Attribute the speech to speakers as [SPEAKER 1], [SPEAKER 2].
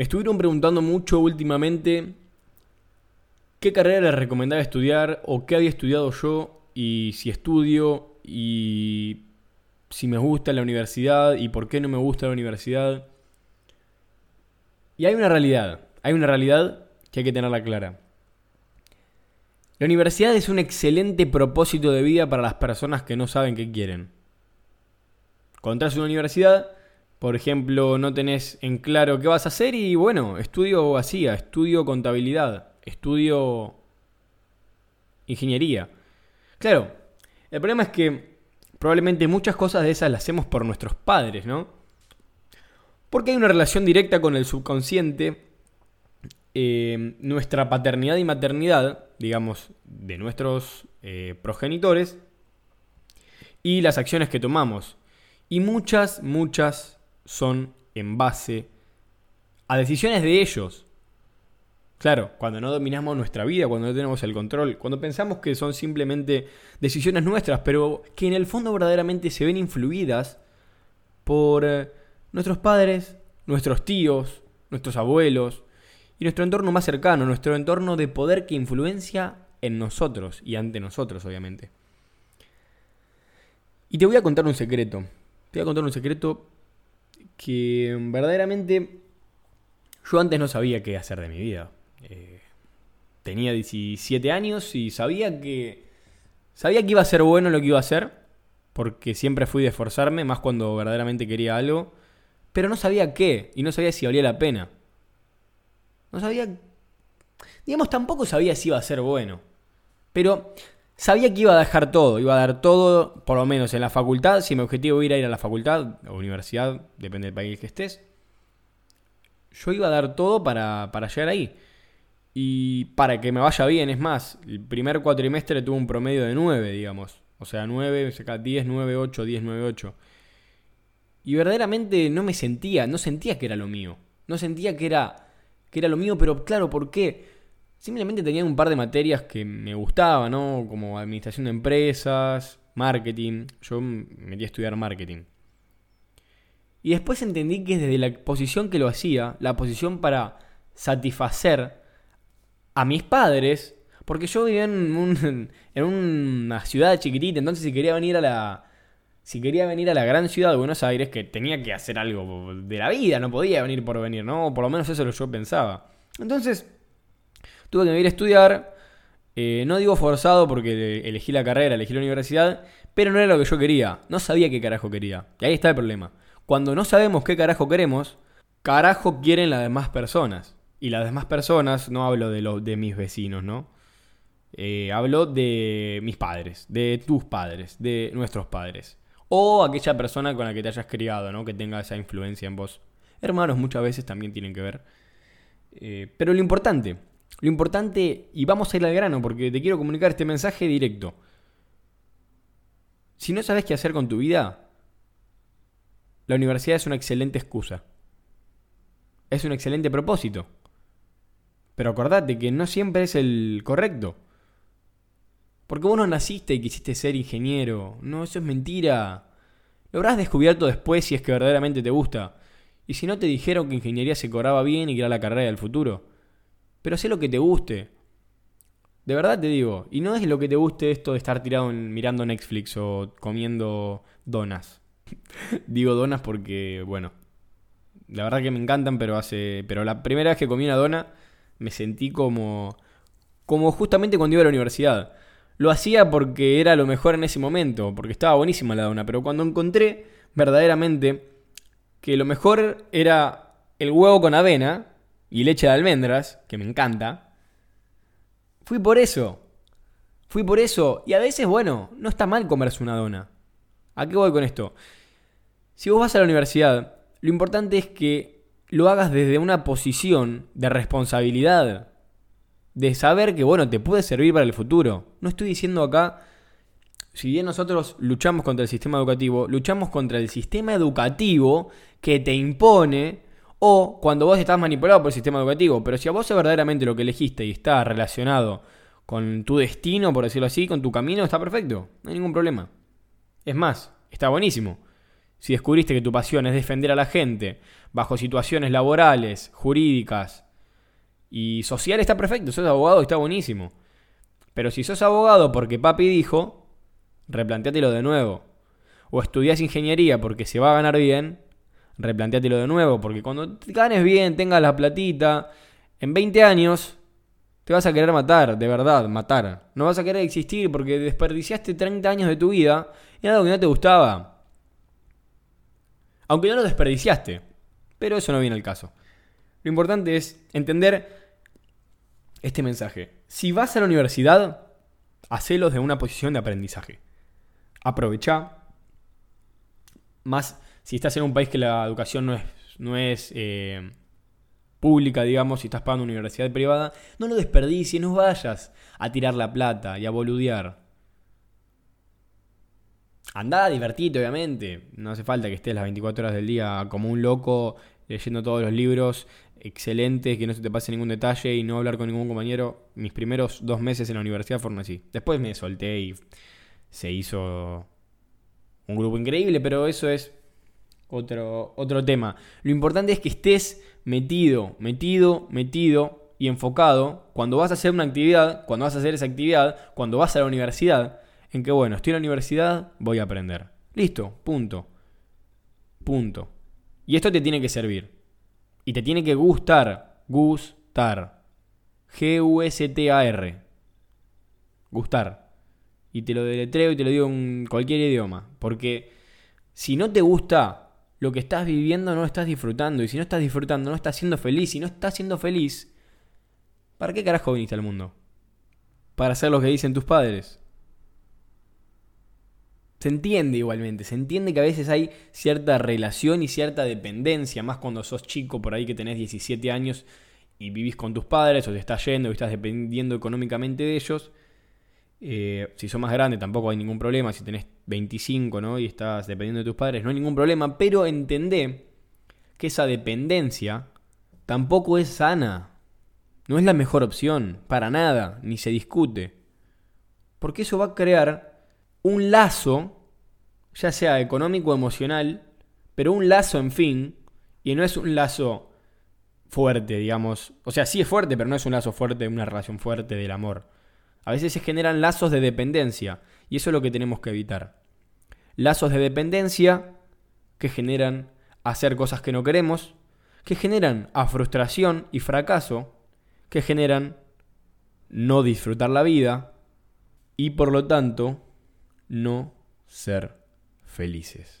[SPEAKER 1] Me estuvieron preguntando mucho últimamente qué carrera les recomendaba estudiar o qué había estudiado yo y si estudio y si me gusta la universidad y por qué no me gusta la universidad. Y hay una realidad, hay una realidad que hay que tenerla clara. La universidad es un excelente propósito de vida para las personas que no saben qué quieren. A una universidad, por ejemplo, no tenés en claro qué vas a hacer y bueno, estudio así, estudio contabilidad, estudio ingeniería. Claro, el problema es que probablemente muchas cosas de esas las hacemos por nuestros padres, ¿no? Porque hay una relación directa con el subconsciente eh, nuestra paternidad y maternidad, digamos, de nuestros eh, progenitores y las acciones que tomamos. Y muchas, muchas son en base a decisiones de ellos. Claro, cuando no dominamos nuestra vida, cuando no tenemos el control, cuando pensamos que son simplemente decisiones nuestras, pero que en el fondo verdaderamente se ven influidas por eh, nuestros padres, nuestros tíos, nuestros abuelos, y nuestro entorno más cercano, nuestro entorno de poder que influencia en nosotros y ante nosotros, obviamente. Y te voy a contar un secreto. Te voy a contar un secreto que verdaderamente yo antes no sabía qué hacer de mi vida. Eh, tenía 17 años y sabía que sabía que iba a ser bueno lo que iba a hacer, porque siempre fui de esforzarme, más cuando verdaderamente quería algo, pero no sabía qué y no sabía si valía la pena. No sabía. Digamos, tampoco sabía si iba a ser bueno. Pero sabía que iba a dejar todo. Iba a dar todo, por lo menos en la facultad. Si mi objetivo era ir a la facultad o universidad, depende del país que estés. Yo iba a dar todo para, para llegar ahí. Y para que me vaya bien, es más, el primer cuatrimestre tuve un promedio de 9, digamos. O sea, 9, 10, 9, 8, 10, 9, 8. Y verdaderamente no me sentía, no sentía que era lo mío. No sentía que era que era lo mío, pero claro, ¿por qué? Simplemente tenía un par de materias que me gustaban, ¿no? Como administración de empresas, marketing. Yo me metí a estudiar marketing. Y después entendí que desde la posición que lo hacía, la posición para satisfacer a mis padres, porque yo vivía en, en una ciudad chiquitita, entonces si quería venir a la, si quería venir a la gran ciudad de Buenos Aires, que tenía que hacer algo de la vida, no podía venir por venir, ¿no? Por lo menos eso es lo que yo pensaba. Entonces, tuve que venir a estudiar. Eh, no digo forzado porque elegí la carrera, elegí la universidad, pero no era lo que yo quería. No sabía qué carajo quería. Y ahí está el problema. Cuando no sabemos qué carajo queremos, carajo quieren las demás personas. Y las demás personas, no hablo de, de mis vecinos, ¿no? Eh, hablo de mis padres, de tus padres, de nuestros padres. O aquella persona con la que te hayas criado, ¿no? Que tenga esa influencia en vos. Hermanos muchas veces también tienen que ver. Eh, pero lo importante, lo importante, y vamos a ir al grano porque te quiero comunicar este mensaje directo. Si no sabes qué hacer con tu vida, la universidad es una excelente excusa. Es un excelente propósito. Pero acordate que no siempre es el correcto. Porque vos no naciste y quisiste ser ingeniero. No, eso es mentira. Lo habrás descubierto después si es que verdaderamente te gusta. Y si no te dijeron que ingeniería se cobraba bien y que era la carrera del futuro. Pero sé lo que te guste. De verdad te digo. Y no es lo que te guste esto de estar tirado mirando Netflix o comiendo donas. digo donas porque, bueno. La verdad que me encantan, pero hace. Pero la primera vez que comí una dona me sentí como. como justamente cuando iba a la universidad. Lo hacía porque era lo mejor en ese momento, porque estaba buenísima la dona, pero cuando encontré verdaderamente que lo mejor era el huevo con avena y leche de almendras, que me encanta, fui por eso. Fui por eso. Y a veces, bueno, no está mal comerse una dona. ¿A qué voy con esto? Si vos vas a la universidad, lo importante es que lo hagas desde una posición de responsabilidad de saber que, bueno, te puede servir para el futuro. No estoy diciendo acá, si bien nosotros luchamos contra el sistema educativo, luchamos contra el sistema educativo que te impone o cuando vos estás manipulado por el sistema educativo. Pero si a vos es verdaderamente lo que elegiste y está relacionado con tu destino, por decirlo así, con tu camino, está perfecto. No hay ningún problema. Es más, está buenísimo. si descubriste que tu pasión es defender a la gente bajo situaciones laborales, jurídicas y sociales, está perfecto, sos abogado, está buenísimo. Pero si sos abogado porque papi dijo, replanteátelo de nuevo. O estudias ingeniería porque se va a ganar bien, replanteátelo de nuevo. Porque cuando ganes bien, tengas la platita, en 20 años te vas a querer matar, de verdad, matar. No vas a querer existir porque desperdiciaste 30 años de tu vida en algo que no te gustaba. Aunque no lo desperdiciaste. Pero eso no viene al caso. Lo importante es entender este mensaje. Si vas a la universidad, hacelo desde una posición de aprendizaje. Aprovecha. Más si estás en un país que la educación no es, no es eh, pública, digamos, si estás pagando una universidad privada, no lo desperdicies, no vayas a tirar la plata y a boludear. Andá, divertite, obviamente. No hace falta que estés las 24 horas del día como un loco leyendo todos los libros excelentes, que no se te pase ningún detalle y no hablar con ningún compañero. Mis primeros dos meses en la universidad fueron así. Después me solté y se hizo un grupo increíble, pero eso es otro, otro tema. Lo importante es que estés metido, metido, metido y enfocado cuando vas a hacer una actividad, cuando vas a hacer esa actividad, cuando vas a la universidad, en que bueno, estoy en la universidad, voy a aprender. Listo, punto. Punto. Y esto te tiene que servir. Y te tiene que gustar. Gustar. G-U-S-T-A-R. Gustar. Y te lo deletreo y te lo digo en cualquier idioma. Porque si no te gusta lo que estás viviendo no lo estás disfrutando. Y si no estás disfrutando, no estás siendo feliz. Si no estás siendo feliz, ¿para qué carajo viniste al mundo? Para hacer lo que dicen tus padres. Se entiende igualmente, se entiende que a veces hay cierta relación y cierta dependencia, más cuando sos chico por ahí que tenés 17 años y vivís con tus padres o te estás yendo y estás dependiendo económicamente de ellos. Eh, si sos más grande tampoco hay ningún problema. Si tenés 25 ¿no? y estás dependiendo de tus padres, no hay ningún problema. Pero entendé que esa dependencia tampoco es sana. No es la mejor opción, para nada, ni se discute. Porque eso va a crear un lazo, ya sea económico o emocional, pero un lazo en fin, y no es un lazo fuerte, digamos. O sea, sí es fuerte, pero no es un lazo fuerte, una relación fuerte del amor. A veces se generan lazos de dependencia y eso es lo que tenemos que evitar. Lazos de dependencia que generan hacer cosas que no queremos, que generan a frustración y fracaso, que generan no disfrutar la vida y por lo tanto no ser felices.